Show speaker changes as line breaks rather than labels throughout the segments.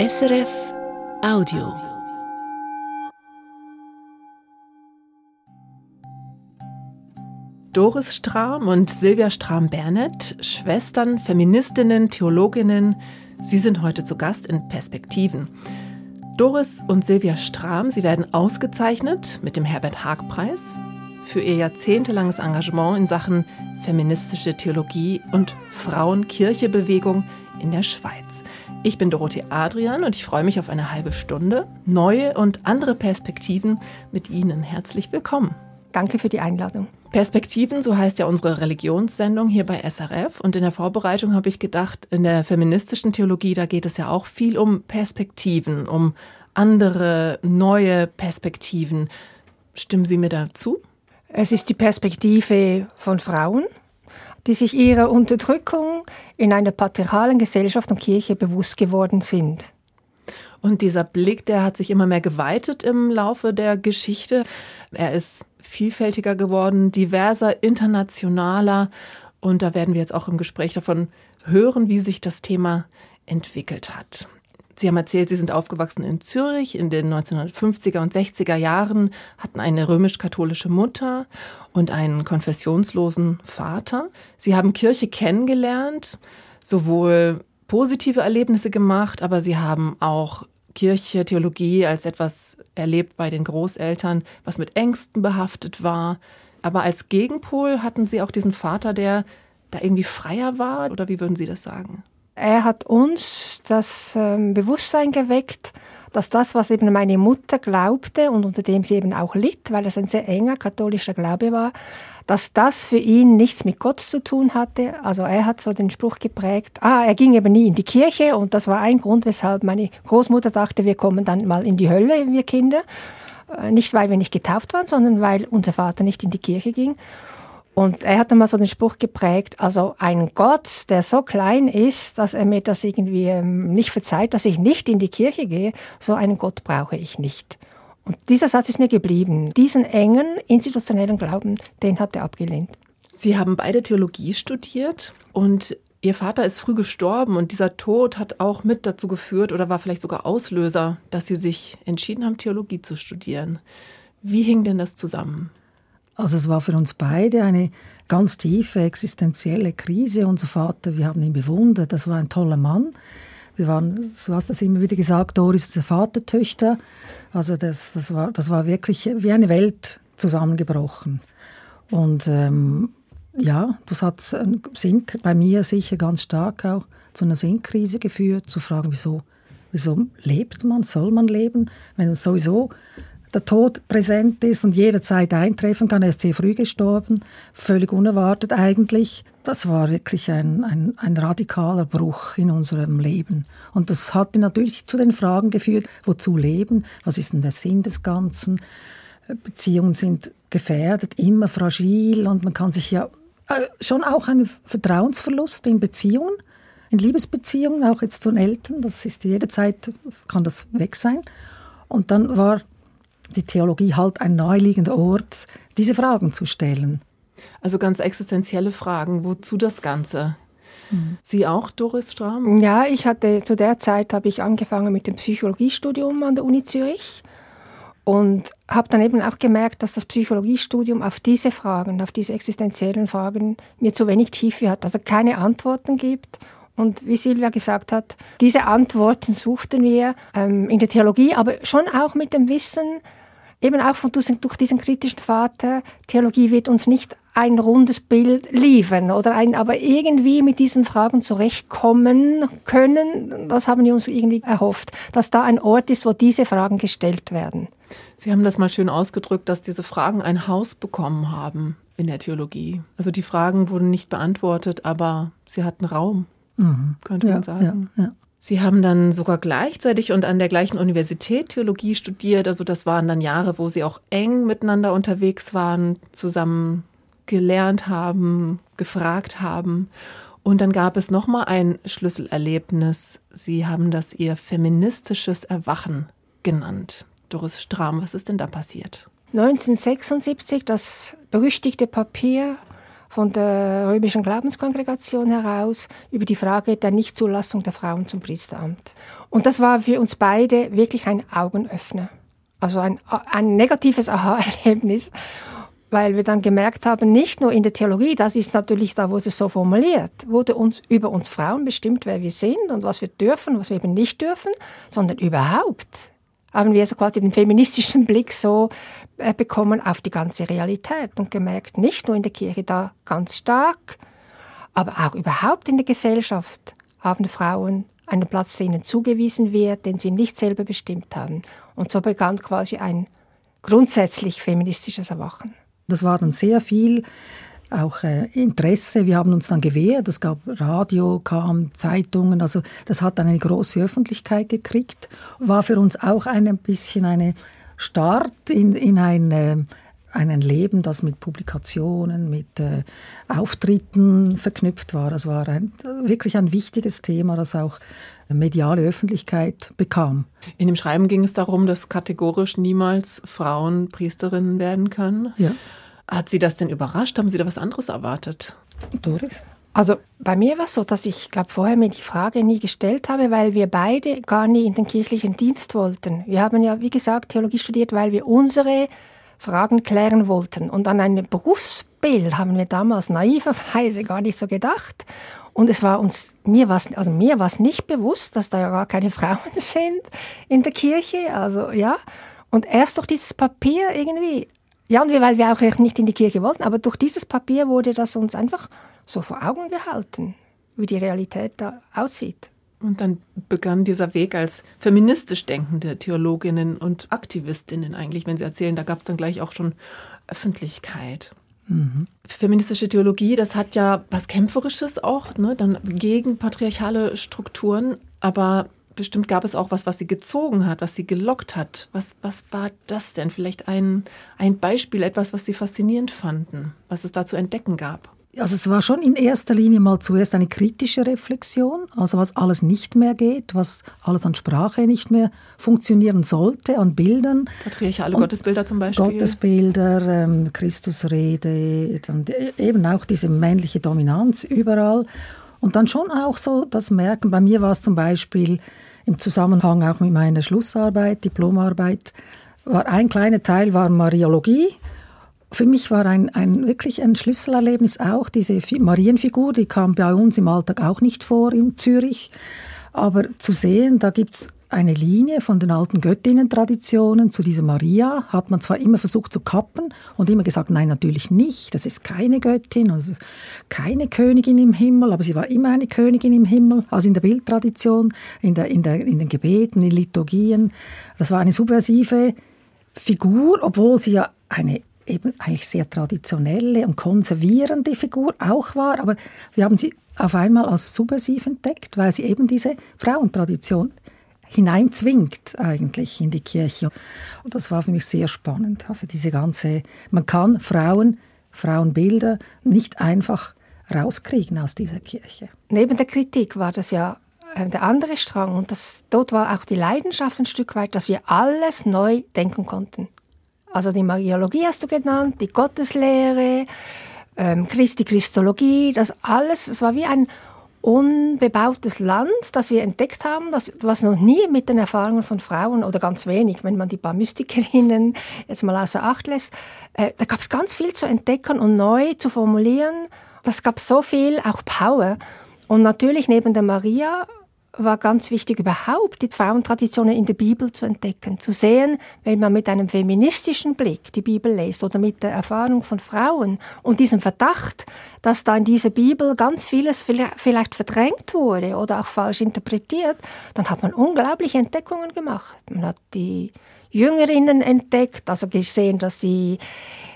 SRF Audio. Doris Strahm und Silvia Strahm-Bernett, Schwestern, Feministinnen, Theologinnen, sie sind heute zu Gast in Perspektiven. Doris und Silvia Strahm, sie werden ausgezeichnet mit dem Herbert-Haag-Preis für ihr jahrzehntelanges Engagement in Sachen feministische Theologie und Frauenkirchebewegung in der Schweiz. Ich bin Dorothee Adrian und ich freue mich auf eine halbe Stunde. Neue und andere Perspektiven mit Ihnen. Herzlich willkommen.
Danke für die Einladung.
Perspektiven, so heißt ja unsere Religionssendung hier bei SRF. Und in der Vorbereitung habe ich gedacht, in der feministischen Theologie, da geht es ja auch viel um Perspektiven, um andere, neue Perspektiven. Stimmen Sie mir dazu?
Es ist die Perspektive von Frauen, die sich ihrer Unterdrückung in einer patriarchalen Gesellschaft und Kirche bewusst geworden sind.
Und dieser Blick, der hat sich immer mehr geweitet im Laufe der Geschichte. Er ist vielfältiger geworden, diverser, internationaler. Und da werden wir jetzt auch im Gespräch davon hören, wie sich das Thema entwickelt hat. Sie haben erzählt, Sie sind aufgewachsen in Zürich in den 1950er und 60er Jahren, hatten eine römisch-katholische Mutter und einen konfessionslosen Vater. Sie haben Kirche kennengelernt, sowohl positive Erlebnisse gemacht, aber Sie haben auch Kirche, Theologie als etwas erlebt bei den Großeltern, was mit Ängsten behaftet war. Aber als Gegenpol hatten Sie auch diesen Vater, der da irgendwie freier war, oder wie würden Sie das sagen?
Er hat uns das ähm, Bewusstsein geweckt, dass das, was eben meine Mutter glaubte und unter dem sie eben auch litt, weil es ein sehr enger katholischer Glaube war, dass das für ihn nichts mit Gott zu tun hatte. Also er hat so den Spruch geprägt, ah, er ging eben nie in die Kirche und das war ein Grund, weshalb meine Großmutter dachte, wir kommen dann mal in die Hölle, wir Kinder. Äh, nicht, weil wir nicht getauft waren, sondern weil unser Vater nicht in die Kirche ging. Und er hat einmal so den Spruch geprägt, also ein Gott, der so klein ist, dass er mir das irgendwie ähm, nicht verzeiht, dass ich nicht in die Kirche gehe, so einen Gott brauche ich nicht. Und dieser Satz ist mir geblieben. Diesen engen institutionellen Glauben, den hat er abgelehnt.
Sie haben beide Theologie studiert und Ihr Vater ist früh gestorben und dieser Tod hat auch mit dazu geführt oder war vielleicht sogar Auslöser, dass Sie sich entschieden haben, Theologie zu studieren. Wie hing denn das zusammen?
Also es war für uns beide eine ganz tiefe existenzielle Krise. Unser Vater, wir haben ihn bewundert, das war ein toller Mann. Wir waren, du hast das immer wieder gesagt, Doris Vatertöchter. Also das, das, war, das war wirklich wie eine Welt zusammengebrochen. Und ähm, ja, das hat bei mir sicher ganz stark auch zu einer Sinnkrise geführt, zu fragen, wieso, wieso lebt man, soll man leben, wenn sowieso der Tod präsent ist und jederzeit eintreffen kann. Er ist sehr früh gestorben, völlig unerwartet eigentlich. Das war wirklich ein, ein, ein radikaler Bruch in unserem Leben. Und das hat natürlich zu den Fragen geführt, wozu leben, was ist denn der Sinn des Ganzen. Beziehungen sind gefährdet, immer fragil und man kann sich ja äh, schon auch einen Vertrauensverlust in Beziehungen, in Liebesbeziehungen, auch jetzt zu den Eltern, das ist jederzeit, kann das weg sein. Und dann war die Theologie halt ein naheliegender Ort, diese Fragen zu stellen.
Also ganz existenzielle Fragen. Wozu das Ganze? Mhm. Sie auch, Doris Strahm?
Ja, ich hatte zu der Zeit habe ich angefangen mit dem Psychologiestudium an der Uni Zürich und habe dann eben auch gemerkt, dass das Psychologiestudium auf diese Fragen, auf diese existenziellen Fragen mir zu wenig Tiefe hat, also keine Antworten gibt und wie Silvia gesagt hat, diese Antworten suchten wir ähm, in der Theologie, aber schon auch mit dem Wissen, eben auch von, durch diesen kritischen Vater, Theologie wird uns nicht ein rundes Bild liefern oder ein, aber irgendwie mit diesen Fragen zurechtkommen können, das haben wir uns irgendwie erhofft, dass da ein Ort ist, wo diese Fragen gestellt werden.
Sie haben das mal schön ausgedrückt, dass diese Fragen ein Haus bekommen haben in der Theologie. Also die Fragen wurden nicht beantwortet, aber sie hatten Raum, mhm. könnte man sagen. Ja, ja. Sie haben dann sogar gleichzeitig und an der gleichen Universität Theologie studiert. Also das waren dann Jahre, wo Sie auch eng miteinander unterwegs waren, zusammen gelernt haben, gefragt haben. Und dann gab es noch mal ein Schlüsselerlebnis. Sie haben das Ihr feministisches Erwachen genannt. Doris Strahm, was ist denn da passiert?
1976 das berüchtigte Papier von der römischen Glaubenskongregation heraus über die Frage der Nichtzulassung der Frauen zum Priesteramt. Und das war für uns beide wirklich ein Augenöffner. Also ein, ein negatives Aha-Erlebnis, weil wir dann gemerkt haben, nicht nur in der Theologie, das ist natürlich da, wo es so formuliert, wurde uns über uns Frauen bestimmt, wer wir sind und was wir dürfen, was wir eben nicht dürfen, sondern überhaupt haben wir so quasi den feministischen Blick so bekommen auf die ganze Realität und gemerkt, nicht nur in der Kirche da ganz stark, aber auch überhaupt in der Gesellschaft haben Frauen einen Platz, der ihnen zugewiesen wird, den sie nicht selber bestimmt haben. Und so begann quasi ein grundsätzlich feministisches Erwachen.
Das war dann sehr viel auch äh, Interesse. Wir haben uns dann gewehrt. Es gab Radio, kam Zeitungen. Also das hat dann eine große Öffentlichkeit gekriegt. War für uns auch ein bisschen eine Start in, in ein, äh, ein Leben, das mit Publikationen, mit äh, Auftritten verknüpft war. Das war ein, wirklich ein wichtiges Thema, das auch mediale Öffentlichkeit bekam.
In dem Schreiben ging es darum, dass kategorisch niemals Frauen Priesterinnen werden können. Ja. Hat Sie das denn überrascht? Haben Sie da was anderes erwartet?
Doris? Also bei mir war es so, dass ich glaube vorher mir die Frage nie gestellt habe, weil wir beide gar nie in den kirchlichen Dienst wollten. Wir haben ja, wie gesagt, Theologie studiert, weil wir unsere Fragen klären wollten. Und an ein Berufsbild haben wir damals naiverweise gar nicht so gedacht. Und es war uns, mir war also mir war es nicht bewusst, dass da ja gar keine Frauen sind in der Kirche. Also ja. Und erst durch dieses Papier irgendwie, ja, und wir, weil wir auch nicht in die Kirche wollten, aber durch dieses Papier wurde das uns einfach so vor Augen gehalten, wie die Realität da aussieht.
Und dann begann dieser Weg als feministisch denkende Theologinnen und Aktivistinnen eigentlich, wenn Sie erzählen, da gab es dann gleich auch schon Öffentlichkeit. Mhm. Feministische Theologie, das hat ja was Kämpferisches auch, ne? dann gegen patriarchale Strukturen, aber bestimmt gab es auch was, was sie gezogen hat, was sie gelockt hat. Was, was war das denn? Vielleicht ein, ein Beispiel, etwas, was Sie faszinierend fanden, was es da zu entdecken gab?
Also es war schon in erster Linie mal zuerst eine kritische Reflexion, also was alles nicht mehr geht, was alles an Sprache nicht mehr funktionieren sollte, an Bildern.
Patriarchale Gottesbilder zum Beispiel.
Gottesbilder, ähm, Christusrede, dann eben auch diese männliche Dominanz überall. Und dann schon auch so das Merken, bei mir war es zum Beispiel im Zusammenhang auch mit meiner Schlussarbeit, Diplomarbeit, war ein kleiner Teil war Mariologie für mich war ein, ein wirklich ein Schlüsselerlebnis auch diese Marienfigur, die kam bei uns im Alltag auch nicht vor in Zürich. Aber zu sehen, da gibt es eine Linie von den alten Göttinnen-Traditionen zu dieser Maria, hat man zwar immer versucht zu kappen und immer gesagt, nein, natürlich nicht, das ist keine Göttin, das ist keine Königin im Himmel, aber sie war immer eine Königin im Himmel, also in der Bildtradition, in, der, in, der, in den Gebeten, in Liturgien. Das war eine subversive Figur, obwohl sie ja eine eben eigentlich sehr traditionelle und konservierende Figur auch war, aber wir haben sie auf einmal als subversiv entdeckt, weil sie eben diese Frauentradition hineinzwingt eigentlich in die Kirche. Und das war für mich sehr spannend. Also diese ganze, man kann Frauen, Frauenbilder nicht einfach rauskriegen aus dieser Kirche.
Neben der Kritik war das ja äh, der andere Strang und das, dort war auch die Leidenschaft ein Stück weit, dass wir alles neu denken konnten. Also die Mariologie hast du genannt, die Gotteslehre, ähm, Christi Christologie, das alles, es war wie ein unbebautes Land, das wir entdeckt haben, das, was noch nie mit den Erfahrungen von Frauen oder ganz wenig, wenn man die paar Mystikerinnen jetzt mal außer Acht lässt, äh, da gab es ganz viel zu entdecken und neu zu formulieren. Das gab so viel, auch Power. Und natürlich neben der Maria war ganz wichtig, überhaupt die Frauentraditionen in der Bibel zu entdecken, zu sehen, wenn man mit einem feministischen Blick die Bibel liest oder mit der Erfahrung von Frauen und diesem Verdacht, dass da in dieser Bibel ganz vieles vielleicht verdrängt wurde oder auch falsch interpretiert, dann hat man unglaubliche Entdeckungen gemacht. Man hat die Jüngerinnen entdeckt, also gesehen, dass die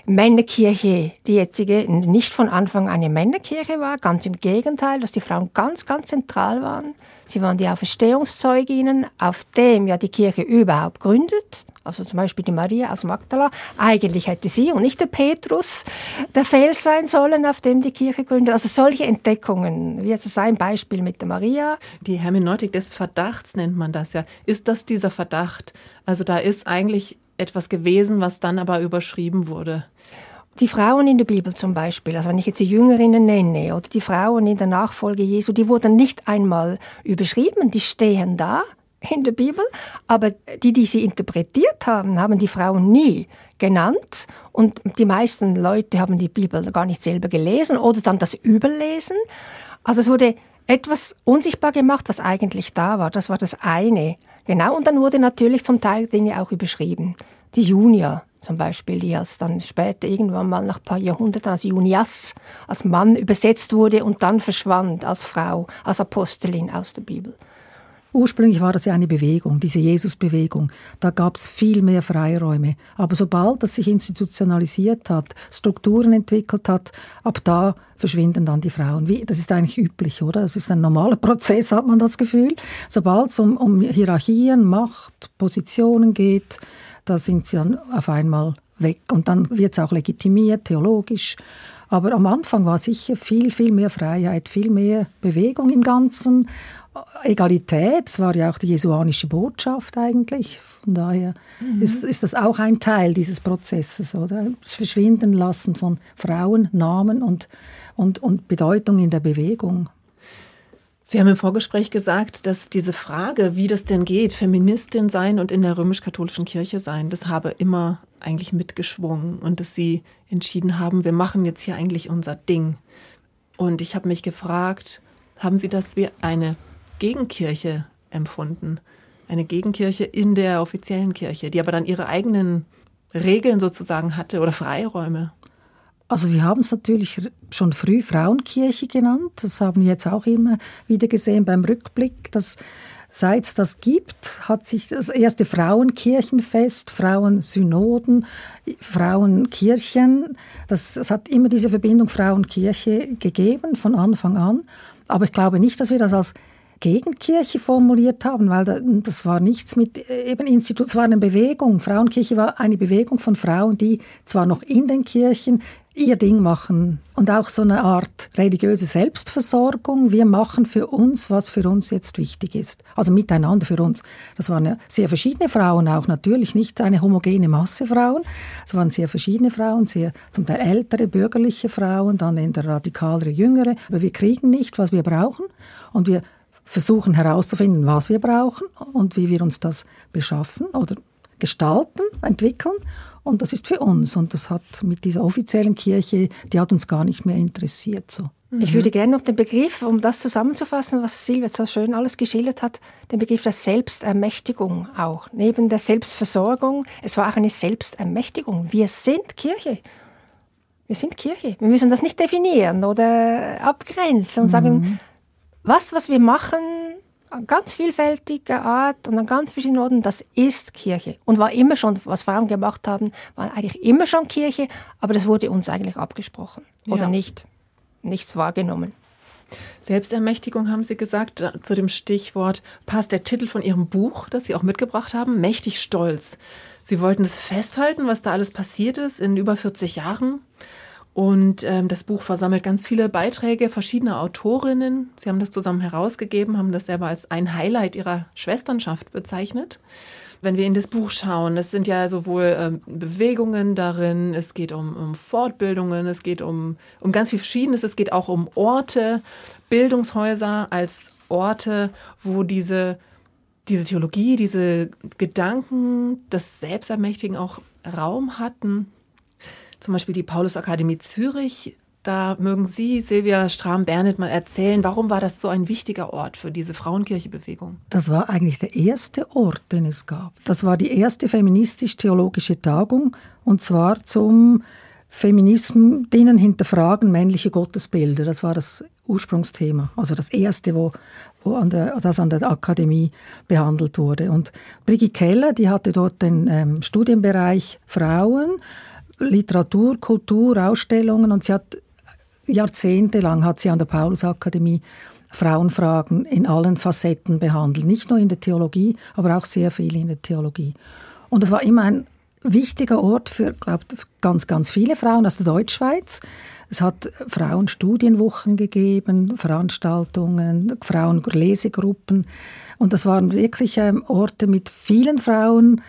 Männerkirche, die jetzige, nicht von Anfang eine Männerkirche war, ganz im Gegenteil, dass die Frauen ganz, ganz zentral waren. Sie waren die Auferstehungszeuginnen, auf dem ja die Kirche überhaupt gründet. Also zum Beispiel die Maria aus Magdala. Eigentlich hätte sie und nicht der Petrus der Fels sein sollen, auf dem die Kirche gründet. Also solche Entdeckungen, wie jetzt ein Beispiel mit der Maria.
Die Hermeneutik des Verdachts nennt man das ja. Ist das dieser Verdacht? Also da ist eigentlich etwas gewesen, was dann aber überschrieben wurde.
Die Frauen in der Bibel zum Beispiel, also wenn ich jetzt die Jüngerinnen nenne oder die Frauen in der Nachfolge Jesu, die wurden nicht einmal überschrieben, die stehen da in der Bibel, aber die, die sie interpretiert haben, haben die Frauen nie genannt und die meisten Leute haben die Bibel gar nicht selber gelesen oder dann das Überlesen. Also es wurde etwas unsichtbar gemacht, was eigentlich da war. Das war das eine. Genau, und dann wurde natürlich zum Teil Dinge auch überschrieben. Die Junior zum Beispiel, die als dann später irgendwann mal nach ein paar Jahrhunderten als Junias, als Mann übersetzt wurde und dann verschwand als Frau, als Apostelin aus der Bibel.
Ursprünglich war das ja eine Bewegung, diese Jesusbewegung. Da gab es viel mehr Freiräume. Aber sobald das sich institutionalisiert hat, Strukturen entwickelt hat, ab da verschwinden dann die Frauen. Wie, das ist eigentlich üblich, oder? Das ist ein normaler Prozess, hat man das Gefühl. Sobald es um, um Hierarchien, Macht, Positionen geht, da sind sie dann auf einmal weg. Und dann wird es auch legitimiert, theologisch. Aber am Anfang war sicher viel, viel mehr Freiheit, viel mehr Bewegung im Ganzen. Egalität, das war ja auch die jesuanische Botschaft eigentlich. Von daher mhm. ist, ist das auch ein Teil dieses Prozesses, oder? Das Verschwinden lassen von Frauen, Namen und, und, und Bedeutung in der Bewegung.
Sie haben im Vorgespräch gesagt, dass diese Frage, wie das denn geht, Feministin sein und in der römisch-katholischen Kirche sein, das habe immer eigentlich mitgeschwungen und dass Sie entschieden haben, wir machen jetzt hier eigentlich unser Ding. Und ich habe mich gefragt, haben Sie das wie eine Gegenkirche empfunden. Eine Gegenkirche in der offiziellen Kirche, die aber dann ihre eigenen Regeln sozusagen hatte oder Freiräume.
Also wir haben es natürlich schon früh Frauenkirche genannt. Das haben wir jetzt auch immer wieder gesehen beim Rückblick, dass seit es das gibt, hat sich das erste Frauenkirchenfest, Frauensynoden, Frauenkirchen, das, das hat immer diese Verbindung Frauenkirche gegeben von Anfang an. Aber ich glaube nicht, dass wir das als Gegenkirche formuliert haben, weil das war nichts mit äh, eben Institut, es war eine Bewegung. Frauenkirche war eine Bewegung von Frauen, die zwar noch in den Kirchen ihr Ding machen und auch so eine Art religiöse Selbstversorgung. Wir machen für uns, was für uns jetzt wichtig ist. Also miteinander für uns. Das waren ja sehr verschiedene Frauen auch, natürlich nicht eine homogene Masse Frauen. Es waren sehr verschiedene Frauen, sehr zum Teil ältere, bürgerliche Frauen, dann in der radikalere, jüngere. Aber wir kriegen nicht, was wir brauchen und wir versuchen herauszufinden, was wir brauchen und wie wir uns das beschaffen oder gestalten, entwickeln. Und das ist für uns. Und das hat mit dieser offiziellen Kirche, die hat uns gar nicht mehr interessiert. So.
Ich würde gerne noch den Begriff, um das zusammenzufassen, was Silvia so schön alles geschildert hat, den Begriff der Selbstermächtigung auch. Neben der Selbstversorgung, es war auch eine Selbstermächtigung. Wir sind Kirche. Wir sind Kirche. Wir müssen das nicht definieren oder abgrenzen und mhm. sagen, was, was wir machen, an ganz vielfältiger Art und an ganz verschiedenen Orten, das ist Kirche. Und war immer schon, was Frauen gemacht haben, war eigentlich immer schon Kirche, aber das wurde uns eigentlich abgesprochen oder ja. nicht, nicht wahrgenommen.
Selbstermächtigung haben Sie gesagt. Zu dem Stichwort passt der Titel von Ihrem Buch, das Sie auch mitgebracht haben, Mächtig Stolz. Sie wollten es festhalten, was da alles passiert ist in über 40 Jahren. Und ähm, das Buch versammelt ganz viele Beiträge verschiedener Autorinnen. Sie haben das zusammen herausgegeben, haben das selber als ein Highlight ihrer Schwesternschaft bezeichnet. Wenn wir in das Buch schauen, es sind ja sowohl ähm, Bewegungen darin, es geht um, um Fortbildungen, es geht um, um ganz viel Verschiedenes, es geht auch um Orte, Bildungshäuser als Orte, wo diese, diese Theologie, diese Gedanken des Selbstermächtigen auch Raum hatten zum Beispiel die Paulusakademie Zürich. Da mögen Sie, Silvia Strahm-Bernet, mal erzählen, warum war das so ein wichtiger Ort für diese Frauenkirchebewegung?
Das war eigentlich der erste Ort, den es gab. Das war die erste feministisch-theologische Tagung und zwar zum Feminismus, denen hinterfragen männliche Gottesbilder. Das war das Ursprungsthema, also das erste, wo, wo an der, das an der Akademie behandelt wurde. Und Brigitte Keller, die hatte dort den ähm, Studienbereich Frauen Literatur, Kultur, Ausstellungen und sie hat jahrzehntelang hat sie an der Paulusakademie Frauenfragen in allen Facetten behandelt, nicht nur in der Theologie, aber auch sehr viel in der Theologie. Und es war immer ein wichtiger Ort für, glaube ganz, ganz viele Frauen aus der Deutschschweiz. Es hat Frauenstudienwochen gegeben, Veranstaltungen, Frauenlesegruppen. Und das waren wirklich ähm, Orte mit vielen Frauen.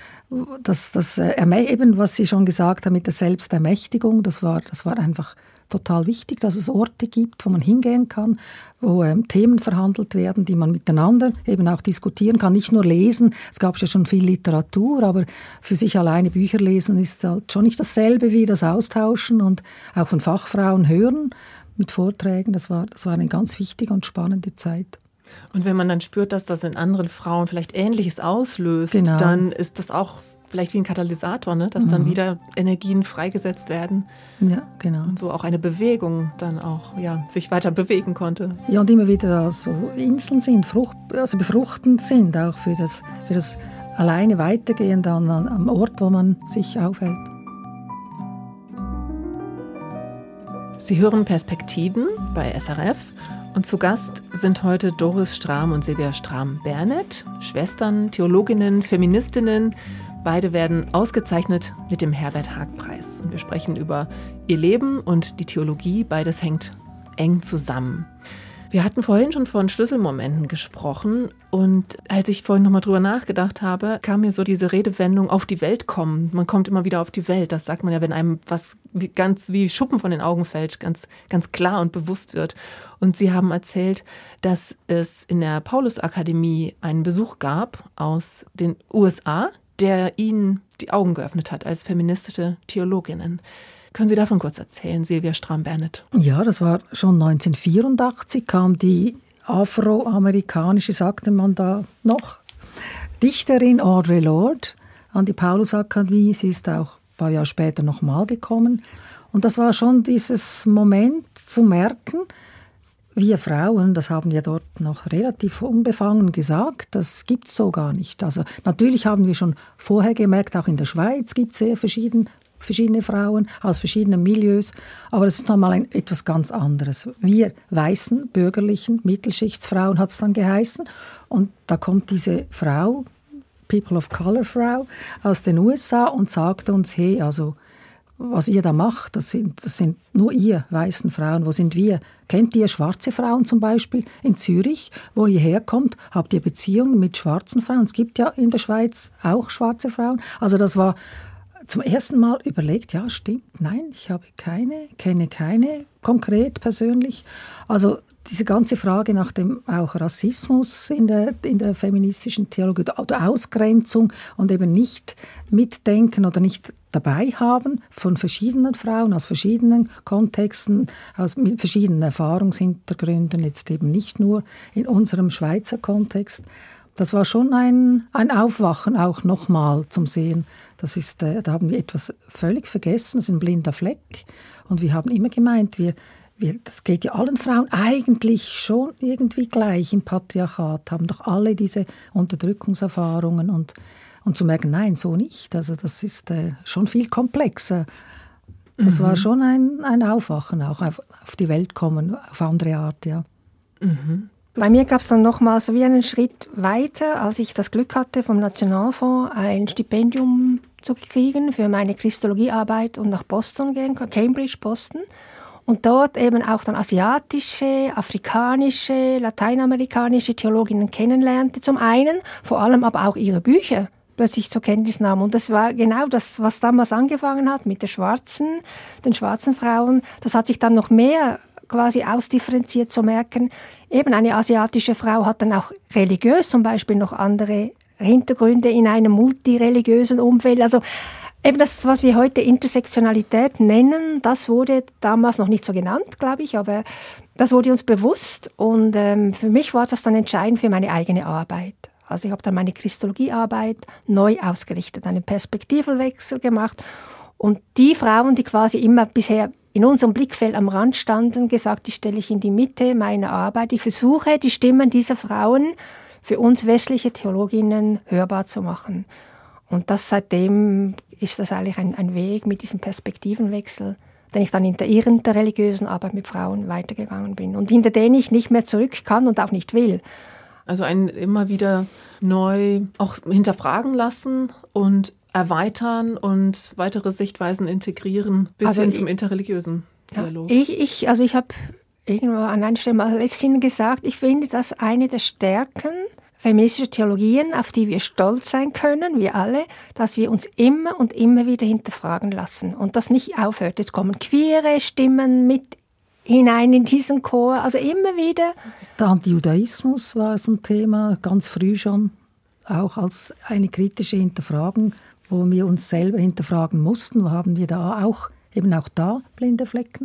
Das, das äh, eben, was Sie schon gesagt haben mit der Selbstermächtigung, das war, das war einfach total wichtig, dass es Orte gibt, wo man hingehen kann, wo ähm, Themen verhandelt werden, die man miteinander eben auch diskutieren kann. Nicht nur lesen, es gab ja schon viel Literatur, aber für sich alleine Bücher lesen ist halt schon nicht dasselbe wie das Austauschen und auch von Fachfrauen hören mit Vorträgen. Das war, das war eine ganz wichtige und spannende Zeit.
Und wenn man dann spürt, dass das in anderen Frauen vielleicht Ähnliches auslöst, genau. dann ist das auch vielleicht wie ein Katalysator, ne? dass mhm. dann wieder Energien freigesetzt werden.
Ja, genau.
Und so auch eine Bewegung dann auch ja, sich weiter bewegen konnte.
Ja, und immer wieder so Inseln sind, Frucht, also befruchtend sind auch für das, für das alleine Weitergehen dann am Ort, wo man sich aufhält.
Sie hören Perspektiven bei SRF und zu Gast sind heute Doris Strahm und Silvia Strahm-Bernet, Schwestern, Theologinnen, Feministinnen Beide werden ausgezeichnet mit dem Herbert-Haag-Preis. Und wir sprechen über ihr Leben und die Theologie. Beides hängt eng zusammen. Wir hatten vorhin schon von Schlüsselmomenten gesprochen und als ich vorhin nochmal drüber nachgedacht habe, kam mir so diese Redewendung auf die Welt kommen. Man kommt immer wieder auf die Welt. Das sagt man ja, wenn einem was ganz wie Schuppen von den Augen fällt, ganz, ganz klar und bewusst wird. Und Sie haben erzählt, dass es in der Paulusakademie einen Besuch gab aus den USA, der Ihnen die Augen geöffnet hat als feministische Theologinnen. Können Sie davon kurz erzählen, Silvia Strahm-Bennett?
Ja, das war schon 1984, kam die afroamerikanische, sagte man da noch, Dichterin Audre Lorde an die Paulusakademie. Sie ist auch ein paar Jahre später nochmal gekommen. Und das war schon dieses Moment zu merken, wir Frauen, das haben wir dort noch relativ unbefangen gesagt, das gibt es so gar nicht. Also natürlich haben wir schon vorher gemerkt, auch in der Schweiz gibt es sehr verschieden, verschiedene Frauen aus verschiedenen Milieus, aber das ist nochmal ein, etwas ganz anderes. Wir weißen, bürgerlichen, Mittelschichtsfrauen hat es dann geheißen und da kommt diese Frau, People of Color Frau aus den USA und sagt uns, hey, also was ihr da macht, das sind, das sind nur ihr weißen Frauen. Wo sind wir? Kennt ihr schwarze Frauen zum Beispiel in Zürich, wo ihr herkommt? Habt ihr Beziehungen mit schwarzen Frauen? Es gibt ja in der Schweiz auch schwarze Frauen. Also das war zum ersten Mal überlegt, ja stimmt, nein, ich habe keine, kenne keine konkret persönlich. Also diese ganze Frage nach dem auch Rassismus in der, in der feministischen Theologie oder Ausgrenzung und eben nicht mitdenken oder nicht dabei haben von verschiedenen Frauen aus verschiedenen Kontexten, aus mit verschiedenen Erfahrungshintergründen, jetzt eben nicht nur in unserem Schweizer Kontext. Das war schon ein, ein Aufwachen auch nochmal zum Sehen. Das ist, äh, da haben wir etwas völlig vergessen, das ist ein blinder Fleck. Und wir haben immer gemeint, wir, wir, das geht ja allen Frauen eigentlich schon irgendwie gleich im Patriarchat, haben doch alle diese Unterdrückungserfahrungen und und zu merken, nein, so nicht. Also das ist äh, schon viel komplexer. Das mhm. war schon ein, ein Aufwachen, auch auf, auf, die Welt kommen, auf andere Art, ja.
Mhm. Bei mir gab es dann nochmal so wie einen Schritt weiter, als ich das Glück hatte, vom Nationalfonds ein Stipendium zu kriegen für meine Christologiearbeit und nach Boston gehen, Cambridge, Boston. Und dort eben auch dann asiatische, afrikanische, lateinamerikanische Theologinnen kennenlernte, zum einen, vor allem aber auch ihre Bücher plötzlich zur Kenntnis nahm. Und das war genau das, was damals angefangen hat mit den schwarzen, den schwarzen Frauen. Das hat sich dann noch mehr quasi ausdifferenziert zu merken. Eben eine asiatische Frau hat dann auch religiös zum Beispiel noch andere Hintergründe in einem multireligiösen Umfeld. Also eben das, was wir heute Intersektionalität nennen, das wurde damals noch nicht so genannt, glaube ich, aber das wurde uns bewusst und ähm, für mich war das dann entscheidend für meine eigene Arbeit. Also ich habe dann meine Christologiearbeit neu ausgerichtet, einen Perspektivenwechsel gemacht und die Frauen, die quasi immer bisher in unserem Blickfeld am Rand standen, gesagt, die stelle ich in die Mitte meiner Arbeit. Ich versuche, die Stimmen dieser Frauen für uns westliche Theologinnen hörbar zu machen. Und das seitdem ist das eigentlich ein, ein Weg mit diesem Perspektivenwechsel, den ich dann in der Irren der religiösen Arbeit mit Frauen weitergegangen bin und hinter den ich nicht mehr zurück kann und auch nicht will.
Also einen immer wieder neu auch hinterfragen lassen und erweitern und weitere Sichtweisen integrieren bis also hin zum Interreligiösen. Dialog?
Ich, ich, also ich habe irgendwo an einer Stelle mal letztens gesagt, ich finde das eine der Stärken feministischer Theologien, auf die wir stolz sein können, wir alle, dass wir uns immer und immer wieder hinterfragen lassen und das nicht aufhört. Jetzt kommen queere Stimmen mit hinein in diesen Chor, also immer wieder.
Der Antijudaismus war so ein Thema, ganz früh schon, auch als eine kritische Hinterfragung, wo wir uns selber hinterfragen mussten, haben wir da auch, eben auch da blinde Flecken.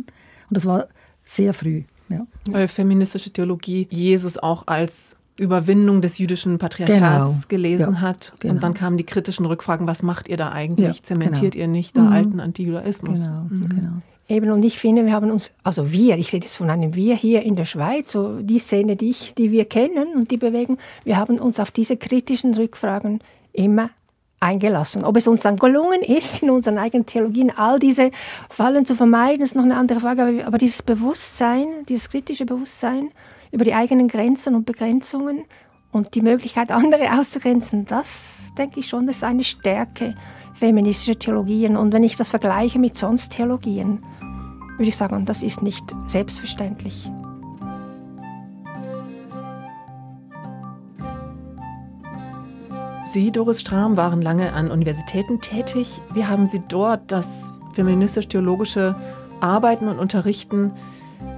Und das war sehr früh. Ja.
Weil feministische Theologie Jesus auch als Überwindung des jüdischen Patriarchats genau. gelesen ja, hat. Genau. Und dann kamen die kritischen Rückfragen, was macht ihr da eigentlich? Ja, Zementiert genau. ihr nicht da mhm. alten Antijudaismus?
Genau, mhm. genau.
Eben, und ich finde, wir haben uns, also wir, ich rede jetzt von einem Wir hier in der Schweiz, so die Szene, die, ich, die wir kennen und die bewegen, wir haben uns auf diese kritischen Rückfragen immer eingelassen. Ob es uns dann gelungen ist, in unseren eigenen Theologien all diese Fallen zu vermeiden, ist noch eine andere Frage. Aber, dieses Bewusstsein, dieses kritische Bewusstsein über die eigenen Grenzen und Begrenzungen und die Möglichkeit, andere auszugrenzen, das denke ich schon, das ist eine Stärke feministischer Theologien. Und wenn ich das vergleiche mit sonst Theologien, würde ich sagen, das ist nicht selbstverständlich.
Sie, Doris Strahm, waren lange an Universitäten tätig. Wie haben Sie dort das feministisch-theologische Arbeiten und Unterrichten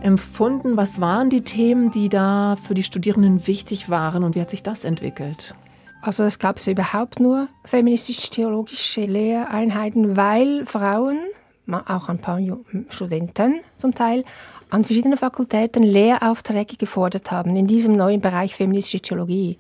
empfunden? Was waren die Themen, die da für die Studierenden wichtig waren und wie hat sich das entwickelt?
Also es gab überhaupt nur feministisch-theologische Lehreinheiten, weil Frauen, auch ein paar Studenten zum Teil, an verschiedenen Fakultäten Lehraufträge gefordert haben in diesem neuen Bereich feministische Theologie.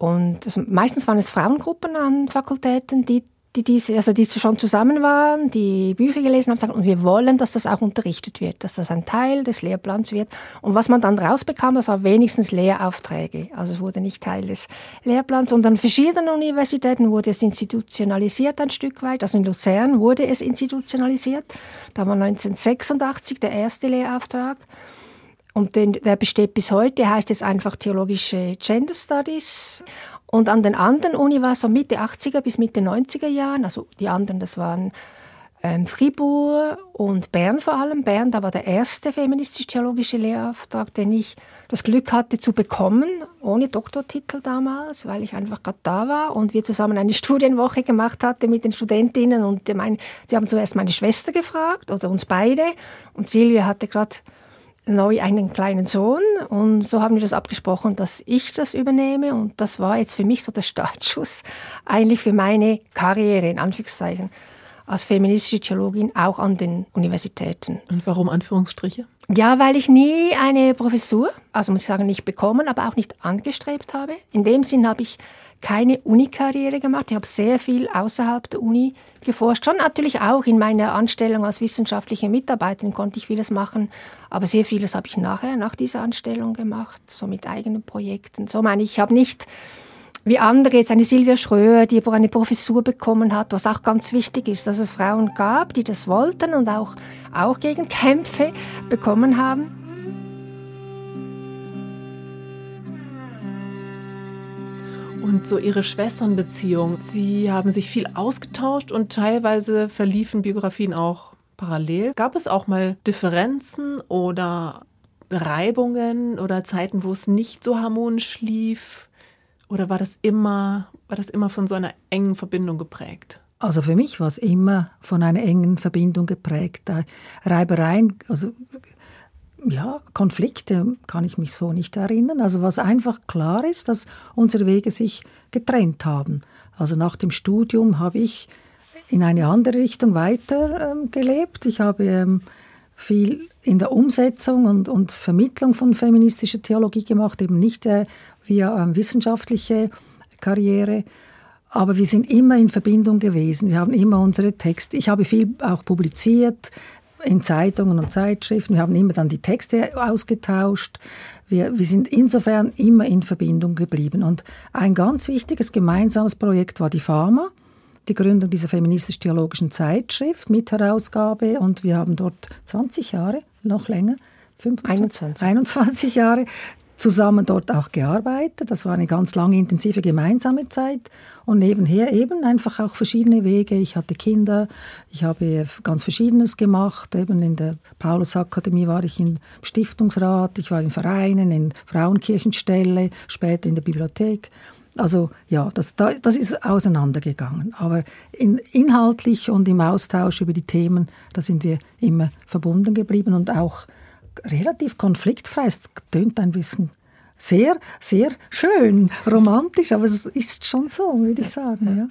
Und also meistens waren es Frauengruppen an Fakultäten, die, die, diese, also die schon zusammen waren, die Bücher gelesen haben und wir wollen, dass das auch unterrichtet wird, dass das ein Teil des Lehrplans wird. Und was man dann rausbekam, das war wenigstens Lehraufträge. Also es wurde nicht Teil des Lehrplans. Und an verschiedenen Universitäten wurde es institutionalisiert ein Stück weit. Also in Luzern wurde es institutionalisiert. Da war 1986 der erste Lehrauftrag. Und den, der besteht bis heute, heißt jetzt einfach Theologische Gender Studies. Und an den anderen Uni war es so Mitte 80er bis Mitte 90er Jahren, also die anderen, das waren ähm, Fribourg und Bern vor allem. Bern, da war der erste feministisch-theologische Lehrauftrag, den ich das Glück hatte zu bekommen, ohne Doktortitel damals, weil ich einfach gerade da war und wir zusammen eine Studienwoche gemacht hatten mit den Studentinnen. Und mein, sie haben zuerst meine Schwester gefragt oder uns beide und Silvia hatte gerade neu einen kleinen Sohn und so haben wir das abgesprochen, dass ich das übernehme und das war jetzt für mich so der Startschuss eigentlich für meine Karriere in Anführungszeichen als feministische Theologin auch an den Universitäten.
Und warum Anführungsstriche?
Ja, weil ich nie eine Professur, also muss ich sagen, nicht bekommen, aber auch nicht angestrebt habe. In dem Sinn habe ich keine Uni-Karriere gemacht. Ich habe sehr viel außerhalb der Uni geforscht. Schon natürlich auch in meiner Anstellung als wissenschaftliche Mitarbeiterin konnte ich vieles machen, aber sehr vieles habe ich nachher, nach dieser Anstellung gemacht, so mit eigenen Projekten. So meine ich, ich habe nicht wie andere, jetzt eine Silvia Schröer, die eine Professur bekommen hat, was auch ganz wichtig ist, dass es Frauen gab, die das wollten und auch, auch gegen Kämpfe bekommen haben.
Und so Ihre Schwesternbeziehung, Sie haben sich viel ausgetauscht und teilweise verliefen Biografien auch parallel. Gab es auch mal Differenzen oder Reibungen oder Zeiten, wo es nicht so harmonisch lief? Oder war das immer, war das immer von so einer engen Verbindung geprägt?
Also für mich war es immer von einer engen Verbindung geprägt. Reibereien, also ja, Konflikte kann ich mich so nicht erinnern. Also was einfach klar ist, dass unsere Wege sich getrennt haben. Also nach dem Studium habe ich in eine andere Richtung weiter ähm, gelebt. Ich habe ähm, viel in der Umsetzung und, und, Vermittlung von feministischer Theologie gemacht, eben nicht äh, via ähm, wissenschaftliche Karriere. Aber wir sind immer in Verbindung gewesen. Wir haben immer unsere Texte. Ich habe viel auch publiziert, in Zeitungen und Zeitschriften. Wir haben immer dann die Texte ausgetauscht. Wir, wir sind insofern immer in Verbindung geblieben. Und ein ganz wichtiges gemeinsames Projekt war die Pharma, die Gründung dieser feministisch-theologischen Zeitschrift mit Herausgabe. Und wir haben dort 20 Jahre, noch länger,
25. 21.
21 Jahre zusammen dort auch gearbeitet. Das war eine ganz lange intensive gemeinsame Zeit und nebenher eben einfach auch verschiedene Wege. Ich hatte Kinder, ich habe ganz Verschiedenes gemacht. Eben in der Paulusakademie war ich im Stiftungsrat, ich war in Vereinen, in Frauenkirchenstelle, später in der Bibliothek. Also ja, das, das ist auseinandergegangen. Aber in, inhaltlich und im Austausch über die Themen, da sind wir immer verbunden geblieben und auch relativ konfliktfrei. Es tönt ein bisschen sehr, sehr schön, romantisch, aber es ist schon so, würde ich sagen. Ja.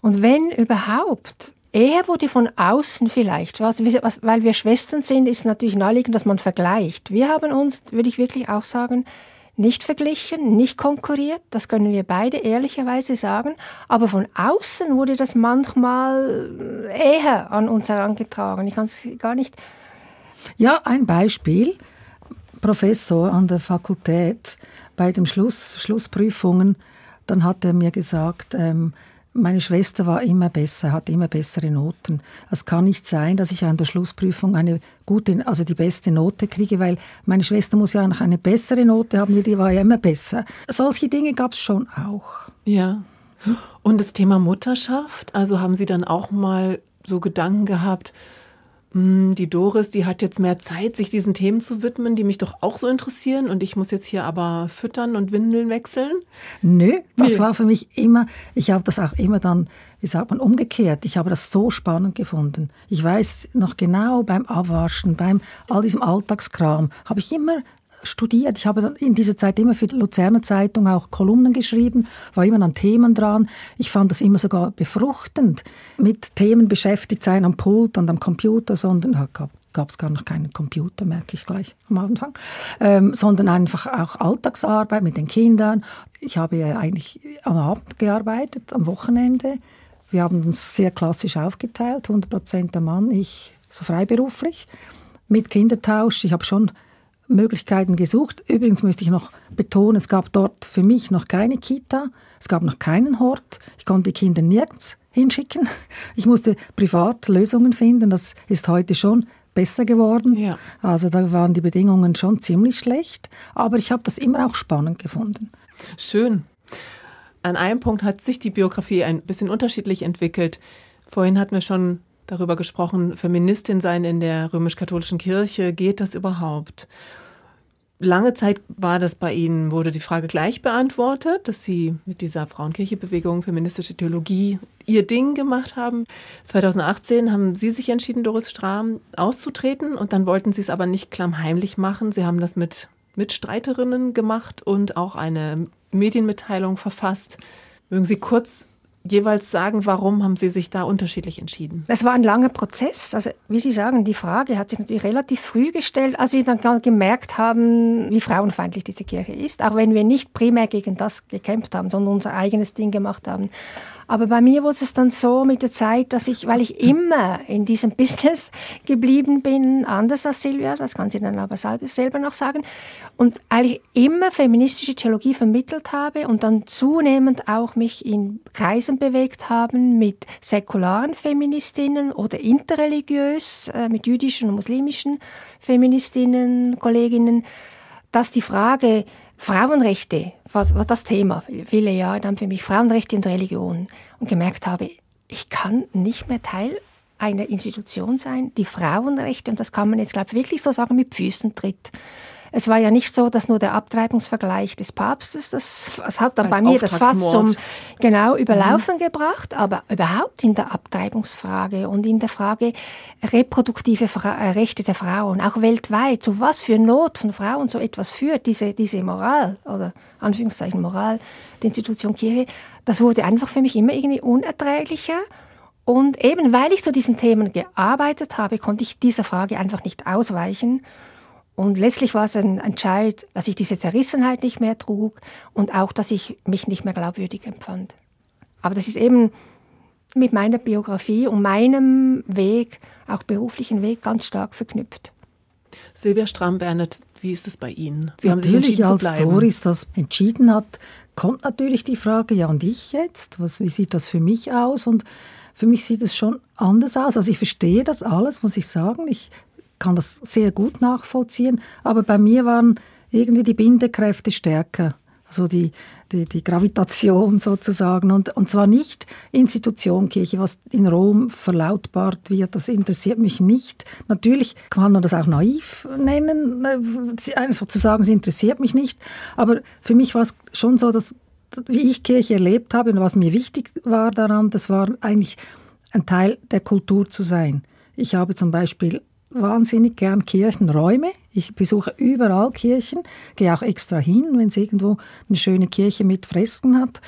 Und wenn überhaupt, eher wurde von außen vielleicht, weil wir Schwestern sind, ist natürlich naheliegend, dass man vergleicht. Wir haben uns, würde ich wirklich auch sagen, nicht verglichen, nicht konkurriert, das können wir beide ehrlicherweise sagen, aber von außen wurde das manchmal eher an uns herangetragen. Ich kann es gar nicht
ja, ein Beispiel. Professor an der Fakultät bei den Schluss, Schlussprüfungen, dann hat er mir gesagt, ähm, meine Schwester war immer besser, hatte immer bessere Noten. Es kann nicht sein, dass ich an der Schlussprüfung eine gute, also die beste Note kriege, weil meine Schwester muss ja noch eine bessere Note haben, die war ja immer besser. Solche Dinge gab es schon auch.
Ja. Und das Thema Mutterschaft, also haben Sie dann auch mal so Gedanken gehabt, die Doris, die hat jetzt mehr Zeit, sich diesen Themen zu widmen, die mich doch auch so interessieren und ich muss jetzt hier aber füttern und Windeln wechseln?
Nö, das nee. war für mich immer, ich habe das auch immer dann, wie sagt man, umgekehrt. Ich habe das so spannend gefunden. Ich weiß noch genau beim Abwaschen, beim all diesem Alltagskram, habe ich immer studiert. Ich habe in dieser Zeit immer für die Luzerner Zeitung auch Kolumnen geschrieben, war immer an Themen dran. Ich fand das immer sogar befruchtend, mit Themen beschäftigt sein am Pult und am Computer, sondern gab es gar noch keinen Computer, merke ich gleich am Anfang, ähm, sondern einfach auch Alltagsarbeit mit den Kindern. Ich habe ja eigentlich am Abend gearbeitet, am Wochenende. Wir haben uns sehr klassisch aufgeteilt, 100% der Mann, ich so freiberuflich, mit Kindertausch. Ich habe schon Möglichkeiten gesucht. Übrigens möchte ich noch betonen, es gab dort für mich noch keine Kita, es gab noch keinen Hort. Ich konnte die Kinder nirgends hinschicken. Ich musste privat Lösungen finden. Das ist heute schon besser geworden. Ja. Also da waren die Bedingungen schon ziemlich schlecht, aber ich habe das immer auch spannend gefunden.
Schön. An einem Punkt hat sich die Biografie ein bisschen unterschiedlich entwickelt. Vorhin hatten wir schon darüber gesprochen, Feministin sein in der römisch-katholischen Kirche, geht das überhaupt? Lange Zeit war das bei Ihnen, wurde die Frage gleich beantwortet, dass Sie mit dieser Frauenkirchebewegung feministische Theologie Ihr Ding gemacht haben. 2018 haben Sie sich entschieden, Doris Strahm auszutreten und dann wollten Sie es aber nicht klammheimlich machen. Sie haben das mit Mitstreiterinnen gemacht und auch eine Medienmitteilung verfasst. Mögen Sie kurz jeweils sagen, warum haben Sie sich da unterschiedlich entschieden?
Es war ein langer Prozess. Also, wie Sie sagen, die Frage hat sich natürlich relativ früh gestellt, als wir dann gemerkt haben, wie frauenfeindlich diese Kirche ist. Auch wenn wir nicht primär gegen das gekämpft haben, sondern unser eigenes Ding gemacht haben. Aber bei mir wurde es dann so mit der Zeit, dass ich, weil ich immer in diesem Business geblieben bin, anders als Silvia, das kann sie dann aber selber noch sagen, und eigentlich immer feministische Theologie vermittelt habe und dann zunehmend auch mich in Kreisen bewegt haben mit säkularen Feministinnen oder interreligiös, äh, mit jüdischen und muslimischen Feministinnen, Kolleginnen, dass die Frage, Frauenrechte war, das Thema, viele Jahre dann für mich, Frauenrechte und Religion. Und gemerkt habe, ich kann nicht mehr Teil einer Institution sein, die Frauenrechte, und das kann man jetzt, glaube ich, wirklich so sagen, mit Füßen tritt. Es war ja nicht so, dass nur der Abtreibungsvergleich des Papstes, das, das hat dann Als bei mir das Fass zum genau Überlaufen mhm. gebracht, aber überhaupt in der Abtreibungsfrage und in der Frage reproduktive Fra äh, Rechte der Frauen, auch weltweit, zu was für Not von Frauen so etwas führt, diese, diese Moral oder Anführungszeichen Moral der Institution Kirche, das wurde einfach für mich immer irgendwie unerträglicher. Und eben weil ich zu diesen Themen gearbeitet habe, konnte ich dieser Frage einfach nicht ausweichen. Und letztlich war es ein Entscheid, dass ich diese Zerrissenheit nicht mehr trug und auch, dass ich mich nicht mehr glaubwürdig empfand. Aber das ist eben mit meiner Biografie und meinem Weg, auch beruflichen Weg, ganz stark verknüpft.
Silvia Stramm-Bernet, wie ist es bei Ihnen?
Sie haben natürlich sich als Doris das entschieden hat, kommt natürlich die Frage, ja und ich jetzt? Was, wie sieht das für mich aus? Und für mich sieht es schon anders aus. Also ich verstehe das alles, muss ich sagen. Ich kann das sehr gut nachvollziehen. Aber bei mir waren irgendwie die Bindekräfte stärker also die, die, die Gravitation sozusagen. Und, und zwar nicht Institution Kirche, was in Rom verlautbart wird, das interessiert mich nicht. Natürlich kann man das auch naiv nennen, äh, einfach zu sagen, es interessiert mich nicht. Aber für mich war es schon so, dass wie ich Kirche erlebt habe und was mir wichtig war daran, das war eigentlich ein Teil der Kultur zu sein. Ich habe zum Beispiel wahnsinnig gern Kirchenräume. Ich besuche überall Kirchen, gehe auch extra hin, wenn es irgendwo eine schöne Kirche mit Fresken hat.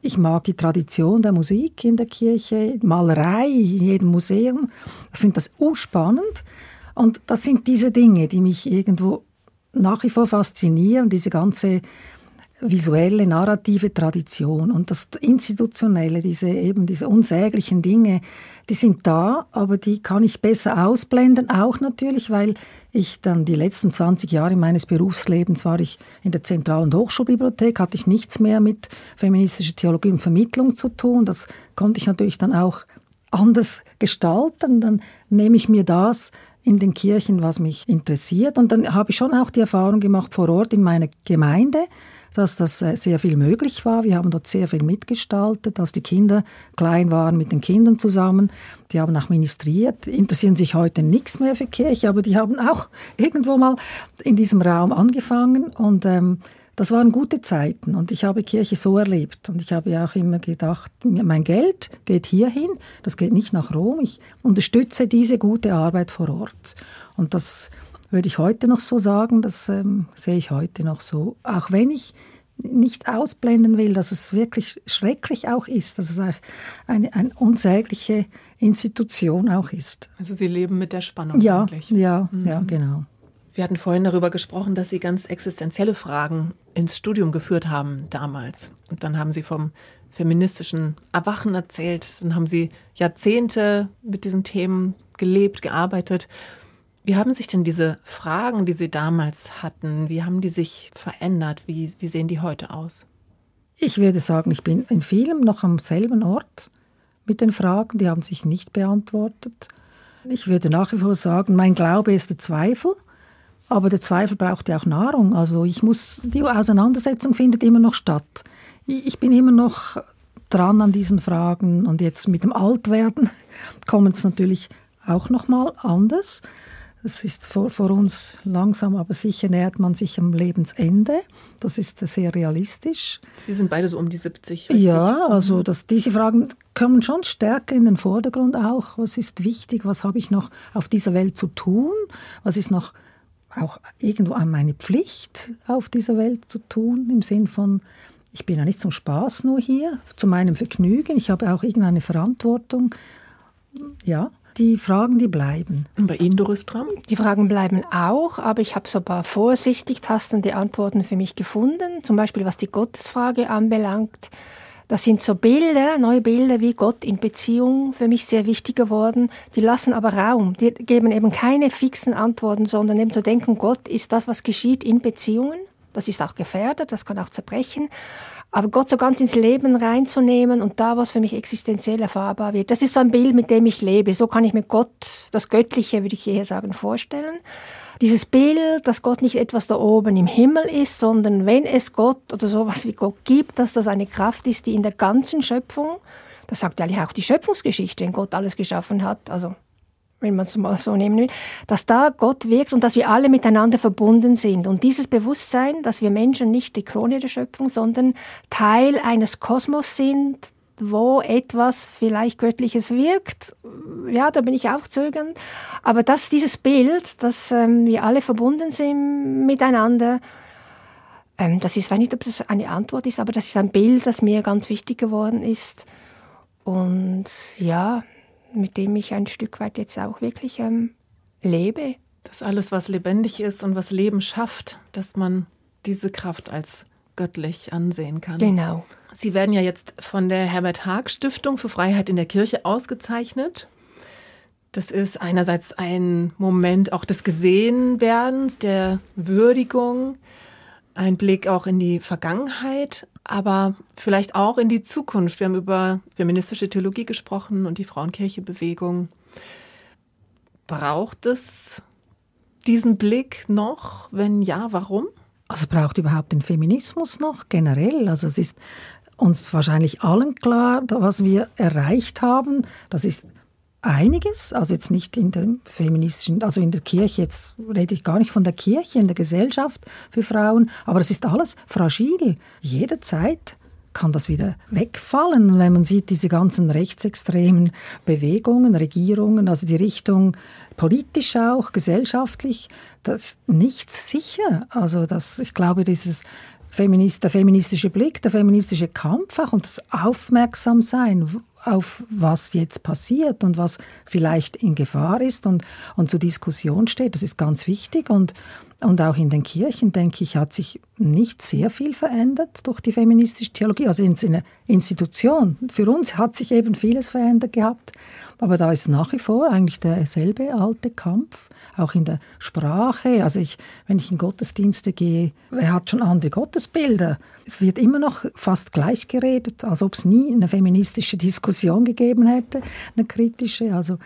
Ich mag die Tradition der Musik in der Kirche, Malerei in jedem Museum. Ich finde das urspannend. Und das sind diese Dinge, die mich irgendwo nach wie vor faszinieren, diese ganze visuelle, narrative Tradition und das Institutionelle, diese eben diese unsäglichen Dinge, die sind da, aber die kann ich besser ausblenden, auch natürlich, weil ich dann die letzten 20 Jahre meines Berufslebens war ich in der Zentralen Hochschulbibliothek, hatte ich nichts mehr mit feministischer Theologie und Vermittlung zu tun. Das konnte ich natürlich dann auch anders gestalten. Dann nehme ich mir das in den Kirchen, was mich interessiert. Und dann habe ich schon auch die Erfahrung gemacht vor Ort in meiner Gemeinde, dass das äh, sehr viel möglich war. Wir haben dort sehr viel mitgestaltet, als die Kinder klein waren mit den Kindern zusammen. Die haben auch ministriert, interessieren sich heute nichts mehr für Kirche, aber die haben auch irgendwo mal in diesem Raum angefangen. Und ähm, das waren gute Zeiten. Und ich habe Kirche so erlebt. Und ich habe auch immer gedacht, mein Geld geht hierhin, das geht nicht nach Rom, ich unterstütze diese gute Arbeit vor Ort. Und das würde ich heute noch so sagen, das ähm, sehe ich heute noch so. Auch wenn ich nicht ausblenden will, dass es wirklich schrecklich auch ist, dass es auch eine, eine unsägliche Institution auch ist.
Also Sie leben mit der Spannung
ja,
eigentlich.
Ja, mhm. ja, genau.
Wir hatten vorhin darüber gesprochen, dass Sie ganz existenzielle Fragen ins Studium geführt haben damals. Und dann haben Sie vom feministischen Erwachen erzählt. Dann haben Sie Jahrzehnte mit diesen Themen gelebt, gearbeitet. Wie haben sich denn diese Fragen, die Sie damals hatten, wie haben die sich verändert? Wie, wie sehen die heute aus?
Ich würde sagen, ich bin in vielem noch am selben Ort mit den Fragen, die haben sich nicht beantwortet. Ich würde nach wie vor sagen, mein Glaube ist der Zweifel, aber der Zweifel braucht ja auch Nahrung. Also ich muss, die Auseinandersetzung findet immer noch statt. Ich bin immer noch dran an diesen Fragen und jetzt mit dem Altwerden kommt es natürlich auch noch mal anders. Es ist vor, vor, uns langsam, aber sicher nähert man sich am Lebensende. Das ist sehr realistisch.
Sie sind beide so um die 70.
Richtig? Ja, also das, diese Fragen kommen schon stärker in den Vordergrund auch. Was ist wichtig? Was habe ich noch auf dieser Welt zu tun? Was ist noch auch irgendwo an meine Pflicht auf dieser Welt zu tun? Im Sinn von, ich bin ja nicht zum Spaß nur hier, zu meinem Vergnügen. Ich habe auch irgendeine Verantwortung. Ja, die Fragen, die bleiben.
Und bei Ihnen, Doris?
Die Fragen bleiben auch, aber ich habe so ein paar vorsichtig tastende Antworten für mich gefunden. Zum Beispiel, was die Gottesfrage anbelangt. Das sind so Bilder, neue Bilder wie Gott in Beziehung für mich sehr wichtig geworden. Die lassen aber Raum. Die geben eben keine fixen Antworten, sondern eben zu denken, Gott ist das, was geschieht in Beziehungen. Das ist auch gefährdet, das kann auch zerbrechen. Aber Gott so ganz ins Leben reinzunehmen und da, was für mich existenziell erfahrbar wird, das ist so ein Bild, mit dem ich lebe. So kann ich mir Gott, das Göttliche, würde ich eher sagen, vorstellen. Dieses Bild, dass Gott nicht etwas da oben im Himmel ist, sondern wenn es Gott oder sowas wie Gott gibt, dass das eine Kraft ist, die in der ganzen Schöpfung, das sagt ja eigentlich auch die Schöpfungsgeschichte, wenn Gott alles geschaffen hat, also wenn man es mal so nehmen will, dass da Gott wirkt und dass wir alle miteinander verbunden sind. Und dieses Bewusstsein, dass wir Menschen nicht die Krone der Schöpfung, sondern Teil eines Kosmos sind, wo etwas vielleicht Göttliches wirkt, ja, da bin ich auch zögernd. Aber dass dieses Bild, dass ähm, wir alle verbunden sind miteinander, ähm, das ist, weiß nicht, ob das eine Antwort ist, aber das ist ein Bild, das mir ganz wichtig geworden ist. Und ja, mit dem ich ein Stück weit jetzt auch wirklich ähm, lebe.
Dass alles, was lebendig ist und was Leben schafft, dass man diese Kraft als göttlich ansehen kann.
Genau.
Sie werden ja jetzt von der Herbert Haag Stiftung für Freiheit in der Kirche ausgezeichnet. Das ist einerseits ein Moment auch des Gesehenwerdens, der Würdigung, ein Blick auch in die Vergangenheit, aber vielleicht auch in die Zukunft. Wir haben über feministische Theologie gesprochen und die Frauenkirchebewegung. Braucht es diesen Blick noch? Wenn ja, warum?
Also braucht überhaupt den Feminismus noch generell? Also es ist uns wahrscheinlich allen klar, was wir erreicht haben. Das ist einiges, also jetzt nicht in der feministischen, also in der Kirche, jetzt rede ich gar nicht von der Kirche, in der Gesellschaft für Frauen, aber es ist alles fragil. Jederzeit kann das wieder wegfallen, wenn man sieht diese ganzen rechtsextremen Bewegungen, Regierungen, also die Richtung politisch auch, gesellschaftlich, das ist nichts sicher. Also das, ich glaube, dieses Feminist, der feministische Blick, der feministische Kampf auch und das Aufmerksamsein auf was jetzt passiert und was vielleicht in Gefahr ist und, und zur Diskussion steht, das ist ganz wichtig und und auch in den Kirchen, denke ich, hat sich nicht sehr viel verändert durch die feministische Theologie. Also in einer Institution. Für uns hat sich eben vieles verändert gehabt. Aber da ist nach wie vor eigentlich derselbe alte Kampf, auch in der Sprache. Also ich, wenn ich in Gottesdienste gehe, er hat schon andere Gottesbilder. Es wird immer noch fast gleich geredet, als ob es nie eine feministische Diskussion gegeben hätte, eine kritische. Also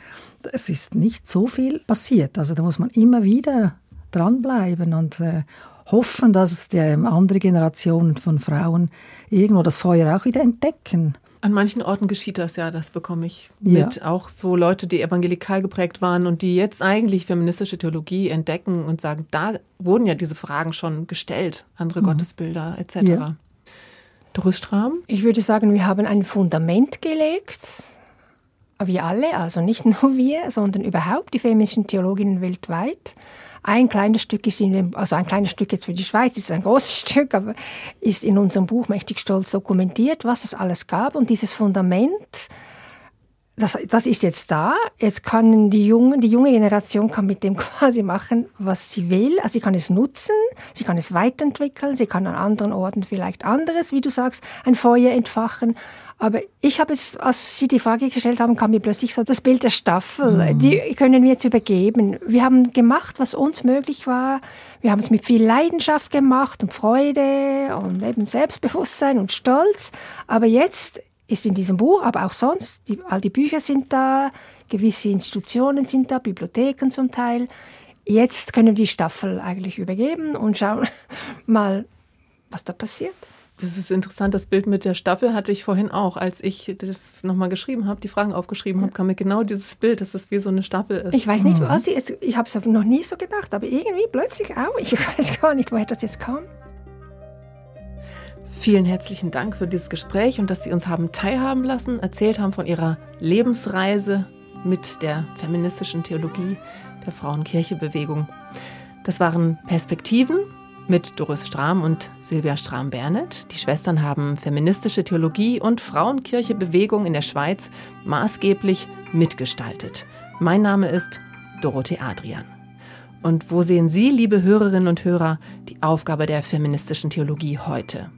es ist nicht so viel passiert. Also da muss man immer wieder dranbleiben und äh, hoffen, dass die andere Generationen von Frauen irgendwo das Feuer auch wieder entdecken.
An manchen Orten geschieht das ja, das bekomme ich mit. Ja. Auch so Leute, die evangelikal geprägt waren und die jetzt eigentlich feministische Theologie entdecken und sagen, da wurden ja diese Fragen schon gestellt, andere mhm. Gottesbilder etc. Ja. Doris Stram?
Ich würde sagen, wir haben ein Fundament gelegt, wir alle, also nicht nur wir, sondern überhaupt die feministischen Theologinnen weltweit ein kleines Stück ist in dem, also ein kleines Stück jetzt für die Schweiz, ist ein großes Stück, aber ist in unserem Buch mächtig stolz dokumentiert, was es alles gab und dieses Fundament, das, das ist jetzt da. Jetzt kann die Jungen, die junge Generation kann mit dem quasi machen, was sie will. Also sie kann es nutzen, sie kann es weiterentwickeln, sie kann an anderen Orten vielleicht anderes, wie du sagst, ein Feuer entfachen. Aber ich habe jetzt, als Sie die Frage gestellt haben, kam mir plötzlich so das Bild der Staffel. Mhm. Die können wir jetzt übergeben. Wir haben gemacht, was uns möglich war. Wir haben es mit viel Leidenschaft gemacht und Freude und eben Selbstbewusstsein und Stolz. Aber jetzt ist in diesem Buch, aber auch sonst, die, all die Bücher sind da, gewisse Institutionen sind da, Bibliotheken zum Teil. Jetzt können wir die Staffel eigentlich übergeben und schauen mal, was da passiert.
Das ist interessant. Das Bild mit der Staffel hatte ich vorhin auch. Als ich das nochmal geschrieben habe, die Fragen aufgeschrieben habe, kam mir genau dieses Bild, dass das wie so eine Staffel ist.
Ich weiß nicht, mhm. was ich, ich habe es noch nie so gedacht, aber irgendwie plötzlich auch. Ich weiß gar nicht, woher das jetzt kam.
Vielen herzlichen Dank für dieses Gespräch und dass Sie uns haben teilhaben lassen, erzählt haben von Ihrer Lebensreise mit der feministischen Theologie der Frauenkirchebewegung. Das waren Perspektiven mit Doris Strahm und Silvia Strahm-Bernet. Die Schwestern haben feministische Theologie und Frauenkirchebewegung in der Schweiz maßgeblich mitgestaltet. Mein Name ist Dorothee Adrian. Und wo sehen Sie, liebe Hörerinnen und Hörer, die Aufgabe der feministischen Theologie heute?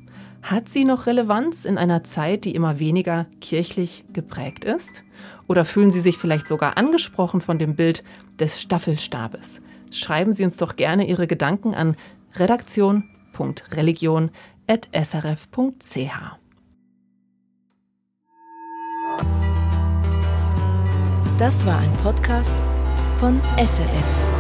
Hat sie noch Relevanz in einer Zeit, die immer weniger kirchlich geprägt ist? Oder fühlen Sie sich vielleicht sogar angesprochen von dem Bild des Staffelstabes? Schreiben Sie uns doch gerne Ihre Gedanken an redaktion.religion.srf.ch.
Das war ein Podcast von SRF.